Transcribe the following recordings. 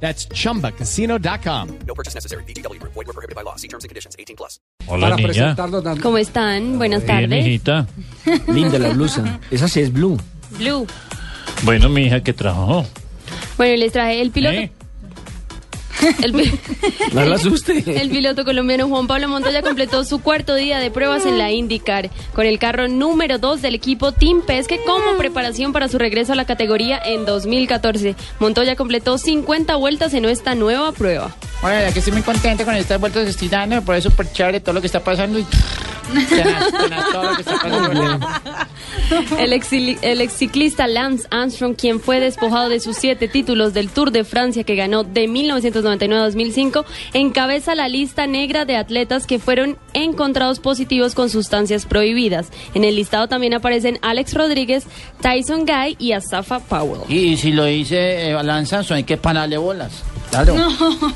That's chumbacasino.com. No purchase necessary. BGW. Void were prohibited by law. See terms and conditions. 18 plus. Hola, para niña. presentarnos Dan- ¿Cómo están? Buenas Bien, tardes. hijita. linda la blusa. Esa sí es blue. Blue. Bueno, mi hija, que trabajó? Bueno, les traje el piloto. ¿Eh? El, No la asuste. el piloto colombiano Juan Pablo Montoya completó su cuarto día de pruebas en la IndyCar con el carro número 2 del equipo Team Pesque como preparación para su regreso a la categoría en 2014. Montoya completó 50 vueltas en esta nueva prueba. Bueno, la que estoy muy contento con estas vueltas que estoy dando, por eso súper chévere todo lo que está pasando y tenaz, tenaz todo lo que está pasando. El ex, el ciclista Lance Armstrong, quien fue despojado de sus siete títulos del Tour de Francia que ganó de 1999 a 2005, encabeza la lista negra de atletas que fueron encontrados positivos con sustancias prohibidas. En el listado también aparecen Alex Rodríguez, Tyson Guy y Asafa Powell. Y si lo dice eh, Balanza, hay que pararle bolas. Claro.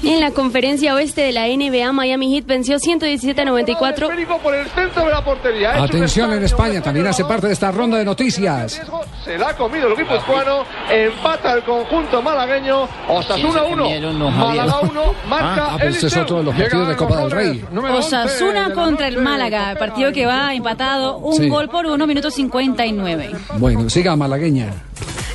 En la conferencia oeste de la NBA, Miami Heat venció 117 a 94 por el centro de la portería. Atención en España, también hace parte de esta ronda de noticias. Se la ha comido el equipo hispano. Empata el conjunto malagueño. Osasuna Sí, se 1. comieron, no, Javier. Málaga 1. Marca Ah, pero este es otro de los partidos de Copa del Rey. goles. Número 11 Osasuna contra el Málaga, el partido que va empatado, un Sí. gol por uno, minuto 59. Bueno, siga malagueña.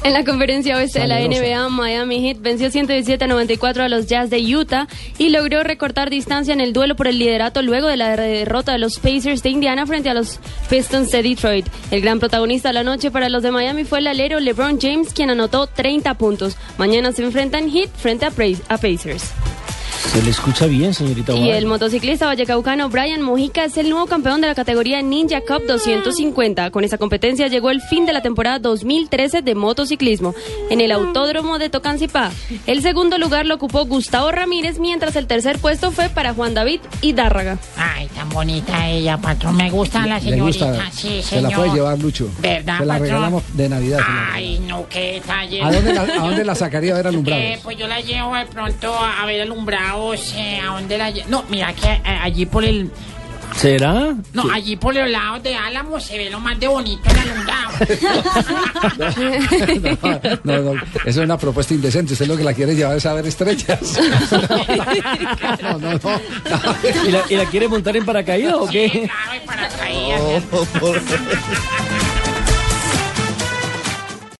En la conferencia oeste de la. NBA, Miami Heat venció 117 a 94 a los Jazz de Utah y logró recortar distancia en el duelo por el liderato luego de la derrota de los Pacers de Indiana frente a los Pistons de Detroit. El gran protagonista de la noche para los de Miami fue el alero LeBron James, quien anotó 30 puntos. Mañana se enfrentan Heat frente a Pacers. Se le escucha bien, señorita. Y el motociclista vallecaucano Brian Mojica es el nuevo campeón de la categoría Ninja Cup 250. Con esa competencia llegó el fin de la temporada 2013 de motociclismo en el Autódromo de Tocancipá. El segundo lugar lo ocupó Gustavo Ramírez, mientras el tercer puesto fue para Juan David Hidárraga. Ay, tan bonita ella, patrón. Me gusta la Le señorita. gusta. Sí, se la señor. puede llevar, Lucho. ¿Verdad, Se la patrón? regalamos de Navidad. Ay, no, qué detalle. ¿A dónde, la, ¿A dónde la sacaría a ver alumbrados? Eh, pues yo la llevo de pronto a, ver alumbrados. Eh, ¿A dónde la llevo? No, mira que eh, allí por el. ¿Será? No, allí por los lados de Álamo se ve lo más de bonito el alumbrado. No, no, eso es una propuesta indecente. Usted lo que la quiere llevar es a ver estrellas. No, no, no. ¿Y la, y la quiere montar en paracaídas o Sí, qué? claro, y para caídas.